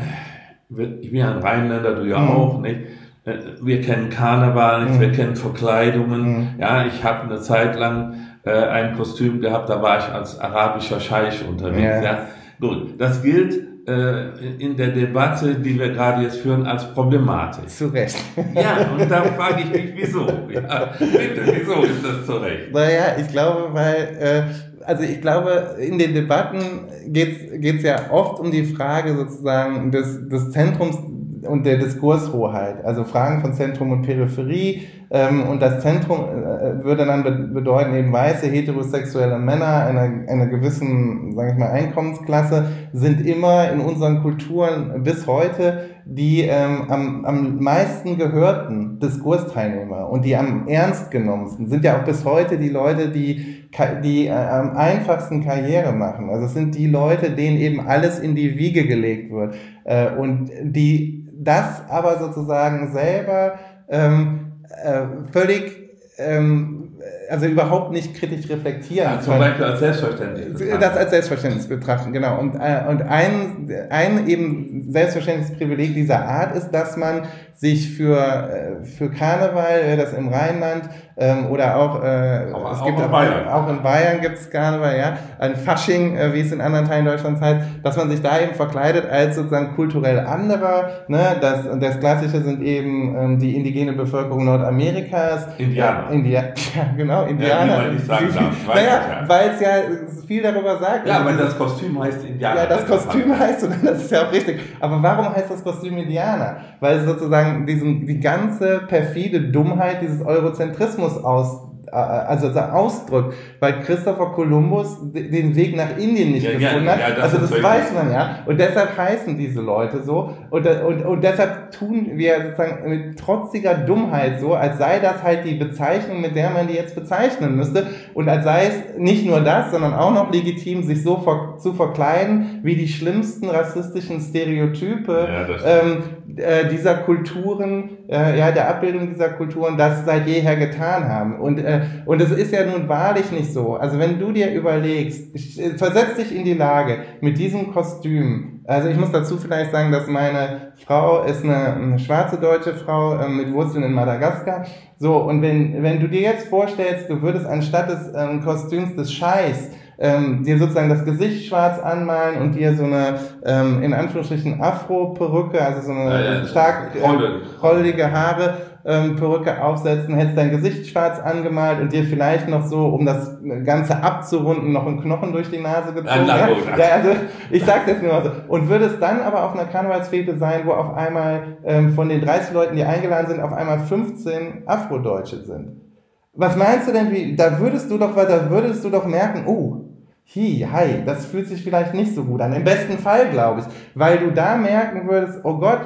ich bin ja ein Rheinländer, du ja mhm. auch, nicht? Äh, wir kennen Karneval, nicht? Mhm. wir kennen Verkleidungen. Mhm. Ja, ich habe eine Zeit lang äh, ein Kostüm gehabt, da war ich als arabischer Scheich unterwegs. Ja. ja. Gut, das gilt in der Debatte, die wir gerade jetzt führen, als problematisch. Zu Recht. Ja, und da frage ich mich, wieso? Ja, bitte, wieso ist das zu Recht? Naja, ich glaube, weil äh, also ich glaube, in den Debatten geht es ja oft um die Frage sozusagen des, des Zentrums und der Diskurshoheit. Also Fragen von Zentrum und Peripherie, Ähm, und das Zentrum äh, würde dann be bedeuten, eben weiße heterosexuelle Männer einer, einer gewissen, sage ich mal, Einkommensklasse sind immer in unseren Kulturen bis heute die ähm, am, am meisten gehörten Diskursteilnehmer und die am ernst genommensten sind ja auch bis heute die Leute, die, die äh, am einfachsten Karriere machen. Also es sind die Leute, denen eben alles in die Wiege gelegt wird äh, und die das aber sozusagen selber ähm, äh, völlig ähm, also überhaupt nicht kritisch reflektieren. Ja, zum Beispiel als selbstverständlich. Betrachten. Das als selbstverständlich betrachten, genau. Und, äh, und ein, ein eben selbstverständliches Privileg dieser Art ist, dass man sich für, äh, für Karneval, das im Rheinland ähm, oder auch, äh, es auch gibt in Bayern. auch in Bayern gibt es Karneval, ja, ein Fasching, äh, wie es in anderen Teilen Deutschlands heißt, dass man sich da eben verkleidet als sozusagen kulturell anderer. Ne? Das, das Klassische sind eben ähm, die indigene Bevölkerung Nordamerikas. Indianer. Äh, India ja, genau, Indianer. Ja, ich sagen darf. Naja, weil es ja viel darüber sagt. Ja, weil das Kostüm heißt Indianer. Ja, das Kostüm heißt, und das ist ja auch richtig. Aber warum heißt das Kostüm Indianer? Weil es sozusagen diesen, die ganze perfide Dummheit dieses Eurozentrismus aus also ausdrückt, weil Christopher Columbus den Weg nach Indien nicht ja, gefunden ja, hat. Ja, das also das weiß man ja. Und deshalb heißen diese Leute so. Und, und, und deshalb tun wir sozusagen mit trotziger Dummheit so, als sei das halt die Bezeichnung, mit der man die jetzt bezeichnen müsste. Und als sei es nicht nur das, sondern auch noch legitim, sich so ver zu verkleiden, wie die schlimmsten rassistischen Stereotype ähm, äh, dieser Kulturen, äh, ja, der Abbildung dieser Kulturen das seit jeher getan haben. Und, äh, und es ist ja nun wahrlich nicht so. Also wenn du dir überlegst, äh, versetz dich in die Lage, mit diesem Kostüm, also ich muss dazu vielleicht sagen, dass meine Frau ist eine, eine schwarze deutsche Frau äh, mit Wurzeln in Madagaskar. So, und wenn, wenn du dir jetzt vorstellst, du würdest anstatt des ähm, Kostüms des Scheiß ähm, dir sozusagen das Gesicht schwarz anmalen und dir so eine, ähm, in Anführungsstrichen, Afro-Perücke, also so eine ja, ja, stark äh, rollige Haare, ähm, Perücke aufsetzen, hättest dein Gesicht schwarz angemalt und dir vielleicht noch so, um das Ganze abzurunden, noch einen Knochen durch die Nase gezogen. Ja, ja, also ich sag's jetzt nur mal so. Und würdest dann aber auf einer Karnevalsfete sein, wo auf einmal ähm, von den 30 Leuten, die eingeladen sind, auf einmal 15 Afrodeutsche sind. Was meinst du denn, wie, da würdest du doch, da würdest du doch merken, oh, hi, hi, das fühlt sich vielleicht nicht so gut an. Im besten Fall, glaube ich, weil du da merken würdest, oh Gott,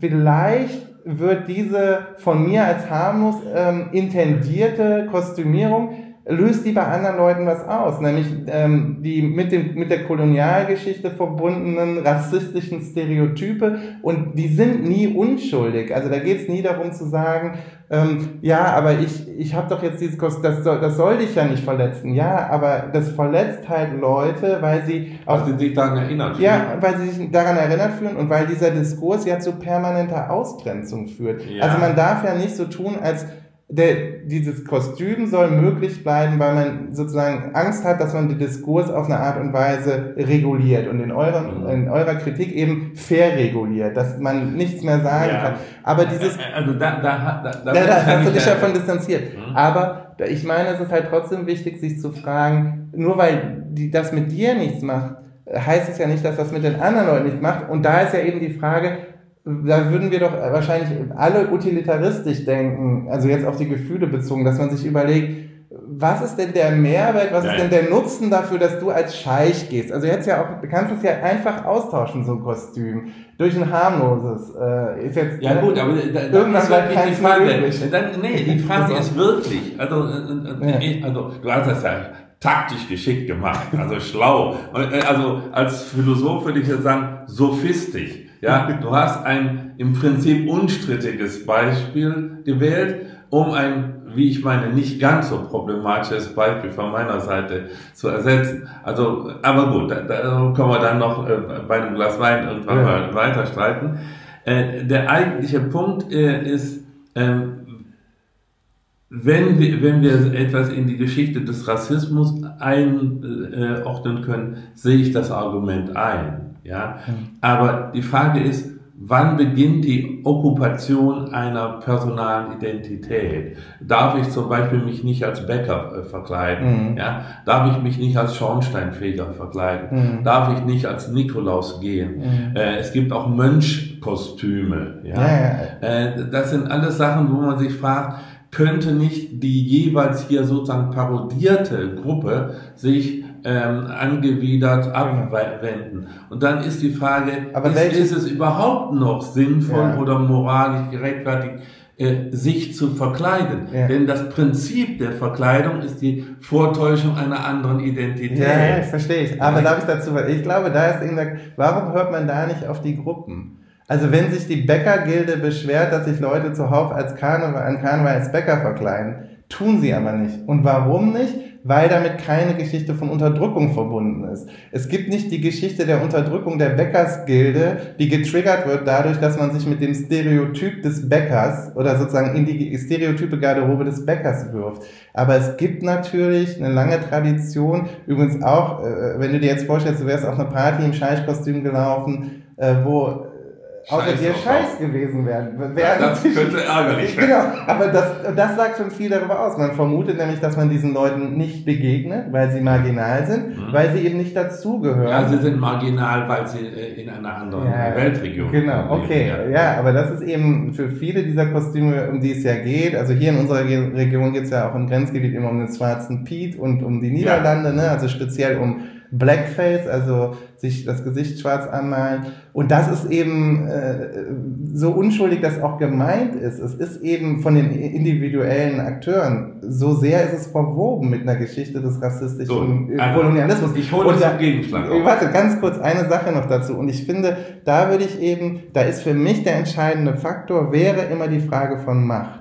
vielleicht wird diese von mir als harmlos ähm, intendierte Kostümierung löst die bei anderen Leuten was aus, nämlich ähm, die mit, dem, mit der Kolonialgeschichte verbundenen rassistischen Stereotype und die sind nie unschuldig. Also da geht es nie darum zu sagen, ähm, ja, aber ich, ich habe doch jetzt dieses Kost das soll, das soll dich ja nicht verletzen. Ja, aber das verletzt halt Leute, weil sie auch sie sich daran erinnern. Ja, weil sie sich daran erinnert fühlen und weil dieser Diskurs ja zu permanenter Ausgrenzung führt. Ja. Also man darf ja nicht so tun, als der, dieses Kostüm soll möglich bleiben, weil man sozusagen Angst hat, dass man den Diskurs auf eine Art und Weise reguliert und in, eurem, mhm. in eurer Kritik eben verreguliert, dass man nichts mehr sagen ja. kann. Aber dieses, also da, da, da, da, da, da hast du dich davon distanziert. Mhm. Aber ich meine, es ist halt trotzdem wichtig, sich zu fragen, nur weil die, das mit dir nichts macht, heißt es ja nicht, dass das mit den anderen Leuten nichts macht. Und da ist ja eben die Frage, da würden wir doch wahrscheinlich alle utilitaristisch denken, also jetzt auf die Gefühle bezogen, dass man sich überlegt, was ist denn der Mehrwert, was Nein. ist denn der Nutzen dafür, dass du als Scheich gehst? Also jetzt ja auch, du kannst es ja einfach austauschen, so ein Kostüm, durch ein harmloses. Äh, ist jetzt ja gut, aber da, irgendwann wirklich die Frage. Dann, nee, die Frage ist wirklich, also, äh, äh, ja. also du hast das ja taktisch geschickt gemacht, also schlau. Äh, also als Philosoph würde ich jetzt sagen, sophistisch. Ja, du hast ein im Prinzip unstrittiges Beispiel gewählt, um ein, wie ich meine, nicht ganz so problematisches Beispiel von meiner Seite zu ersetzen. Also, aber gut, da, da können wir dann noch äh, bei einem Glas Wein irgendwann ja. mal weiter streiten. Äh, der eigentliche Punkt äh, ist, ähm, wenn wir, wenn wir etwas in die Geschichte des Rassismus einordnen können, sehe ich das Argument ein. Ja? Aber die Frage ist, wann beginnt die Okkupation einer personalen Identität? Darf ich zum Beispiel mich nicht als Bäcker äh, verkleiden? Mhm. Ja? Darf ich mich nicht als Schornsteinfeger verkleiden? Mhm. Darf ich nicht als Nikolaus gehen? Mhm. Äh, es gibt auch Mönchkostüme. Ja? ja, ja. Äh, das sind alles Sachen, wo man sich fragt, könnte nicht die jeweils hier sozusagen parodierte Gruppe sich ähm, angewidert abwenden. Und dann ist die Frage, Aber ist, ist es überhaupt noch sinnvoll Ja. oder moralisch gerechtfertigt, äh, sich zu verkleiden? Ja. Denn das Prinzip der Verkleidung ist die Vortäuschung einer anderen Identität. Ja, ja, ich verstehe ich. Aber darf ich dazu, ich glaube, da ist der, warum hört man da nicht auf die Gruppen? Also wenn sich die Bäckergilde beschwert, dass sich Leute zuhauf als Karneval, an Karneval als Bäcker verkleiden, tun sie aber nicht. Und warum nicht? Weil damit keine Geschichte von Unterdrückung verbunden ist. Es gibt nicht die Geschichte der Unterdrückung der Bäckersgilde, die getriggert wird dadurch, dass man sich mit dem Stereotyp des Bäckers oder sozusagen in die stereotype Garderobe des Bäckers wirft. Aber es gibt natürlich eine lange Tradition, übrigens auch, äh, wenn du dir jetzt vorstellst, du wärst auf eine Party im Scheißkostüm gelaufen, äh, wo außer dir drauf. Scheiß gewesen wären. Ja, wären das könnte ärgerlich werden. Genau, aber das, das sagt schon viel darüber aus. Man vermutet nämlich, dass man diesen Leuten nicht begegnet, weil sie marginal sind, Mhm. weil sie eben nicht dazugehören. Ja, sie sind marginal, weil sie äh, in einer anderen Ja, Weltregion Genau, leben. okay. Ja, aber das ist eben für viele dieser Kostüme, um die es ja geht. Also hier in unserer Region geht es ja auch im Grenzgebiet immer um den schwarzen Piet und um die Niederlande, ne? also speziell um Blackface, also sich das Gesicht schwarz anmalen. Und das ist eben äh, so unschuldig das auch gemeint ist. Es ist eben von den individuellen Akteuren, so sehr ist es verwoben mit einer Geschichte des rassistischen So, also, Kolonialismus. ich hole da- zum Gegenschlag auf. Warte, ganz kurz eine Sache noch dazu. Und ich finde, da würde ich eben, da ist für mich der entscheidende Faktor, wäre immer die Frage von Macht.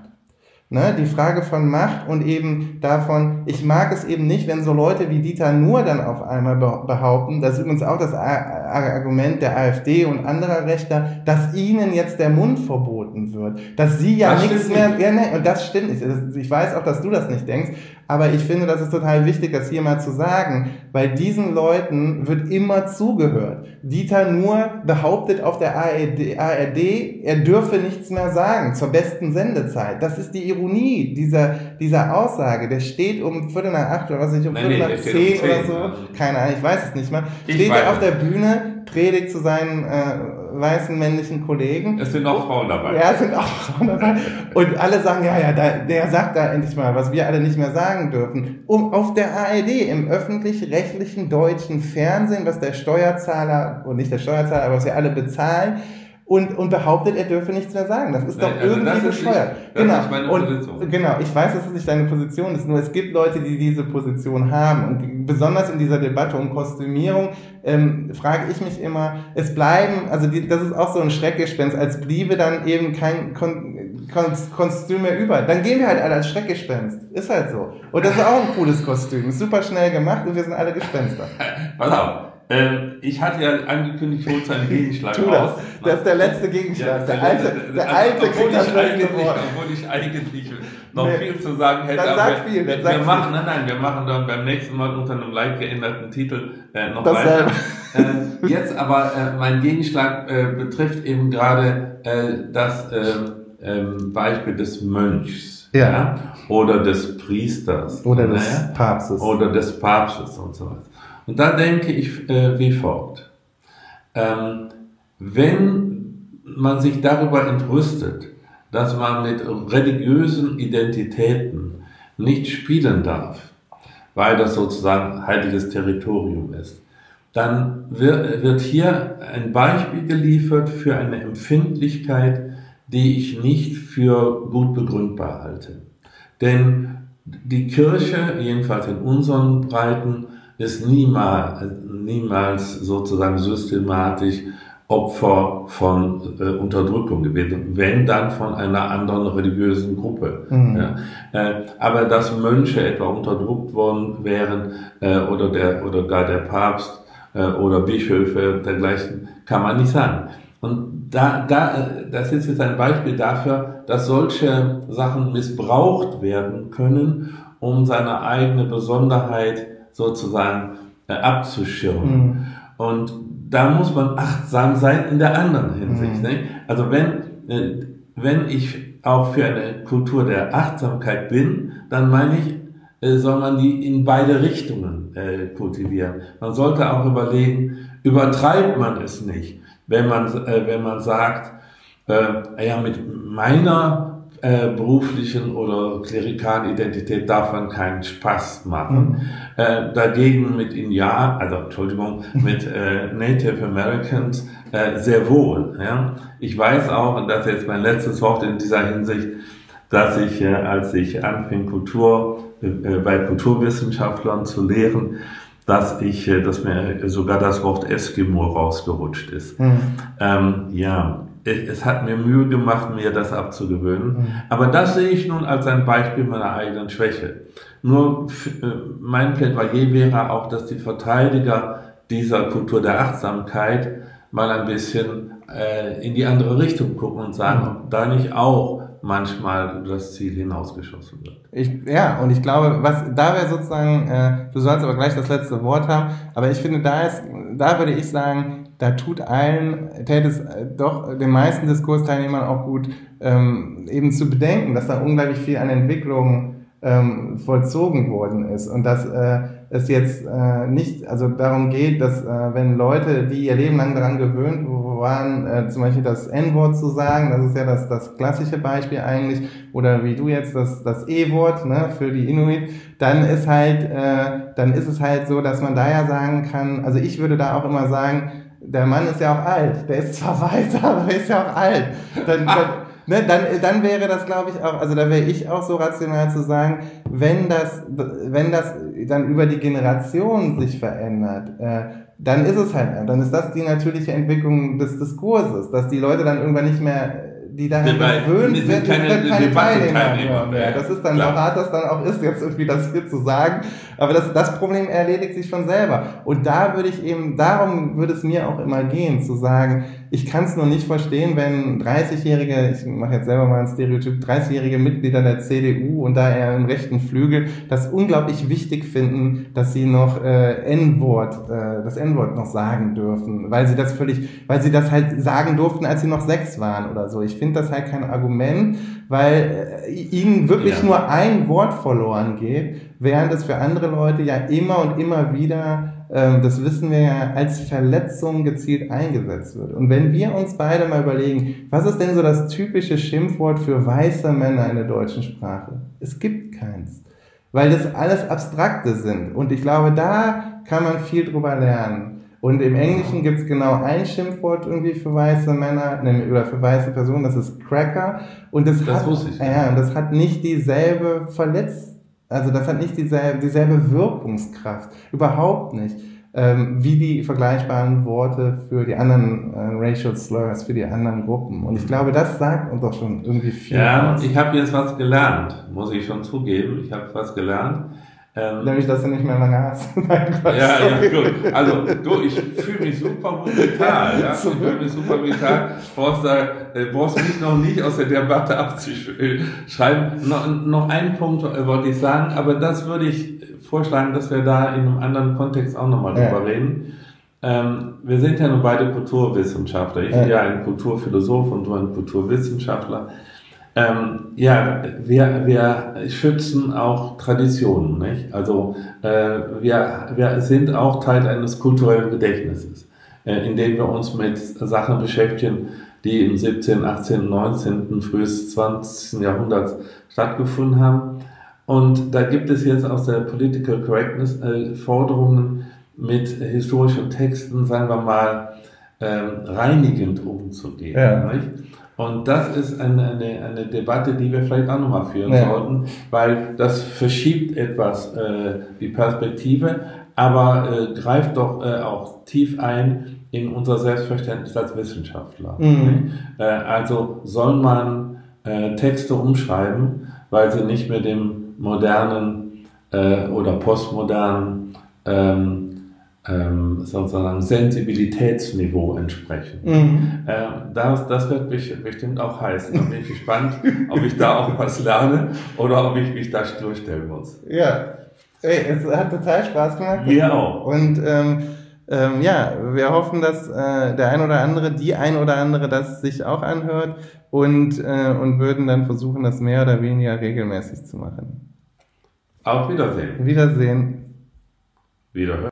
Ne, die Frage von Macht und eben davon, ich mag es eben nicht, wenn so Leute wie Dieter Nuhr dann auf einmal be- behaupten, das ist übrigens auch das Argument der AfD und anderer Rechter, dass ihnen jetzt der Mund verboten wird, dass sie ja Das nichts mehr, ja, nee, und das stimmt nicht. Das- Ich weiß auch, dass du das nicht denkst, aber ich finde, das ist total wichtig, das hier mal zu sagen, weil diesen Leuten wird immer zugehört. Dieter Nuhr behauptet auf der ARD, ARD, er dürfe nichts mehr sagen zur besten Sendezeit. Das ist die Ironie dieser, dieser Aussage. Der steht um Viertel nach acht oder was weiß ich, um Nein, Viertel nee, nach zehn um oder zehn, so. also. Keine Ahnung, ich weiß es nicht mal. Steht er auf der Bühne, predigt zu seinen äh, weißen männlichen Kollegen. Es sind auch Frauen dabei. Ja, es sind auch Frauen dabei. Und alle sagen, ja, ja, da, der sagt da endlich mal, was wir alle nicht mehr sagen dürfen. Um, auf der ARD, im öffentlich-rechtlichen deutschen Fernsehen, was der Steuerzahler, und nicht der Steuerzahler, aber was wir alle bezahlen, und, und behauptet, er dürfe nichts mehr sagen. Das ist doch Nein, also irgendwie bescheuert. das genau. meine und, Position. genau, ich weiß, dass es nicht deine Position ist, nur es gibt Leute, die diese Position haben. Und besonders in dieser Debatte um Kostümierung ähm, frage ich mich immer, es bleiben, also die, das ist auch so ein Schreckgespenst, als bliebe dann eben kein Kon Kon Kostüm mehr über. Dann gehen wir halt alle als Schreckgespenst. Ist halt so. Und das ist auch ein cooles Kostüm. Super schnell gemacht und wir sind alle Gespenster. Pass auf. Ähm, ich hatte ja angekündigt, holst einen Gegenschlag Tu das. Das ist der letzte Gegenschlag. Ja, der alte, der also, alte obwohl kriegt ich das letzte eigentlich, Wort. Obwohl ich eigentlich noch Nee. viel zu sagen hätte. Dann sag viel, dann wir, sag wir viel. machen, nein, nein, wir machen dann beim nächsten Mal unter einem leicht geänderten Titel äh, noch Dasselbe. weiter. Äh, jetzt aber äh, mein Gegenschlag äh, betrifft eben gerade äh, das äh, ähm, Beispiel des Mönchs Ja. oder des Priesters Oder ne? des Papstes. oder des Papstes und so weiter. Und da denke ich äh, wie folgt. Ähm, wenn man sich darüber entrüstet, dass man mit religiösen Identitäten nicht spielen darf, weil das sozusagen heiliges Territorium ist, dann wird, wird hier ein Beispiel geliefert für eine Empfindlichkeit, die ich nicht für gut begründbar halte. Denn die Kirche, jedenfalls in unseren Breiten, ist niemals, niemals sozusagen systematisch Opfer von äh, Unterdrückung gewesen, wenn dann von einer anderen religiösen Gruppe. Mhm. Ja. Äh, aber dass Mönche etwa unterdrückt worden wären äh, oder, der, oder gar der Papst äh, oder Bischöfe dergleichen, kann man nicht sagen. Und da, da, äh, das ist jetzt ein Beispiel dafür, dass solche Sachen missbraucht werden können, um seine eigene Besonderheit sozusagen äh, abzuschirmen. Mhm. Und da muss man achtsam sein in der anderen Hinsicht. Mhm. Also wenn, äh, wenn ich auch für eine Kultur der Achtsamkeit bin, dann meine ich, äh, soll man die in beide Richtungen äh, kultivieren. Man sollte auch überlegen, übertreibt man es nicht, wenn man, äh, wenn man sagt, äh, ja, mit meiner äh, beruflichen oder klerikalen Identität darf man keinen Spaß machen. Mhm. Äh, dagegen mit Indian, also Entschuldigung, mit äh, Native Americans äh, sehr wohl. Ja? Ich weiß auch, und das ist jetzt mein letztes Wort in dieser Hinsicht, dass ich, äh, als ich anfing, Kultur äh, bei Kulturwissenschaftlern zu lehren, dass ich, dass mir sogar das Wort Eskimo rausgerutscht ist. Mhm. Ähm, ja, es hat mir Mühe gemacht, mir das abzugewöhnen. Mhm. Aber das sehe ich nun als ein Beispiel meiner eigenen Schwäche. Nur äh, mein Plädoyer wäre auch, dass die Verteidiger dieser Kultur der Achtsamkeit mal ein bisschen äh, in die andere Richtung gucken und sagen, mhm. ob da nicht auch manchmal das Ziel hinausgeschossen wird. Ich, ja, und ich glaube, was da wäre sozusagen, äh, du sollst aber gleich das letzte Wort haben, aber ich finde, da ist, da würde ich sagen, da tut allen, täte es äh, doch den meisten Diskursteilnehmern auch gut, ähm, eben zu bedenken, dass da unglaublich viel an Entwicklung ähm, vollzogen worden ist und dass äh, es jetzt äh, nicht, also darum geht, dass äh, wenn Leute, die ihr Leben lang daran gewöhnt waren, äh, zum Beispiel das N-Wort zu sagen, das ist ja das, das klassische Beispiel eigentlich, oder wie du jetzt das, das E-Wort ne, für die Inuit, dann ist halt, äh, dann ist es halt so, dass man da ja sagen kann, also ich würde da auch immer sagen, der Mann ist ja auch alt. Der ist zwar weiß, aber er ist ja auch alt. Dann, dann, ne, dann, dann wäre das, glaube ich, auch, also da wäre ich auch so rational zu sagen, wenn das, wenn das dann über die Generation sich verändert, äh, dann ist es halt, dann ist das die natürliche Entwicklung des Diskurses, dass die Leute dann irgendwann nicht mehr die daran gewöhnt sind, sind keine, keine Teilnehmer mehr. Das ist dann, so hart das dann auch ist, jetzt irgendwie das hier zu sagen. Aber das, das Problem erledigt sich schon selber. Und da würde ich eben, darum würde es mir auch immer gehen, zu sagen, ich kann es nur nicht verstehen, wenn 30-jährige, ich mache jetzt selber mal ein Stereotyp, 30-jährige Mitglieder der CDU und da eher im rechten Flügel das unglaublich wichtig finden, dass sie noch äh, N-Wort, äh, das N-Wort noch sagen dürfen, weil sie das völlig, weil sie das halt sagen durften, als sie noch sechs waren oder so. Ich finde das halt kein Argument, weil äh, ihnen wirklich ja. nur ein Wort verloren geht, während es für andere Leute ja immer und immer wieder das wissen wir ja, als Verletzung gezielt eingesetzt wird. Und wenn wir uns beide mal überlegen, was ist denn so das typische Schimpfwort für weiße Männer in der deutschen Sprache? Es gibt keins. Weil das alles Abstrakte sind. Und ich glaube, da kann man viel drüber lernen. Und im Englischen gibt es genau ein Schimpfwort irgendwie für weiße Männer oder für weiße Personen, das ist Cracker. Und das, das hat, ich, ja, und das hat nicht dieselbe Verletzung also das hat nicht dieselbe, dieselbe Wirkungskraft, überhaupt nicht, ähm, wie die vergleichbaren Worte für die anderen äh, Racial Slurs, für die anderen Gruppen. Und ich glaube, das sagt uns doch schon irgendwie viel. Ja, aus. ich habe jetzt was gelernt, muss ich schon zugeben. Ich habe was gelernt. Ähm, Nämlich, dass du nicht mehr lange hast. Nein, ja, ja, gut. Also, du, ich fühle mich super vital. Ja? Ich fühle mich super vital. Brauchst, da, äh, brauchst mich noch nicht aus der Debatte abzuschreiben. Noch, noch einen Punkt äh, wollte ich sagen, aber das würde ich vorschlagen, dass wir da in einem anderen Kontext auch nochmal ja. drüber reden. Ähm, wir sind ja nun beide Kulturwissenschaftler. Ich ja. bin ja ein Kulturphilosoph und du ein Kulturwissenschaftler. Ähm, ja, wir, wir schützen auch Traditionen, nicht? Also äh, wir, wir sind auch Teil eines kulturellen Gedächtnisses, äh, indem wir uns mit Sachen beschäftigen, die im 17., 18., 19., frühes 20. Jahrhundert stattgefunden haben. Und da gibt es jetzt aus der Political Correctness äh, Forderungen mit historischen Texten, sagen wir mal, ähm, reinigend umzugehen. Ja. Nicht? Und das ist eine, eine, eine Debatte, die wir vielleicht auch nochmal führen ja. sollten, weil das verschiebt etwas äh, die Perspektive, aber äh, greift doch äh, auch tief ein in unser Selbstverständnis als Wissenschaftler. Mhm. Äh, also soll man äh, Texte umschreiben, weil sie nicht mehr dem modernen äh, oder postmodernen ähm, ähm, sozusagen Sensibilitätsniveau entsprechen. Mhm. Äh, das, das wird mich bestimmt auch heißen. Da bin ich gespannt, ob ich da auch was lerne oder ob ich mich da durchstellen muss. Ja, Ey, es hat total Spaß gemacht. Mir auch. Und ähm, ähm, ja, wir hoffen, dass äh, der ein oder andere, die ein oder andere das sich auch anhört und, äh, und würden dann versuchen, das mehr oder weniger regelmäßig zu machen. Auf Wiedersehen. Wiedersehen. Wiederhören.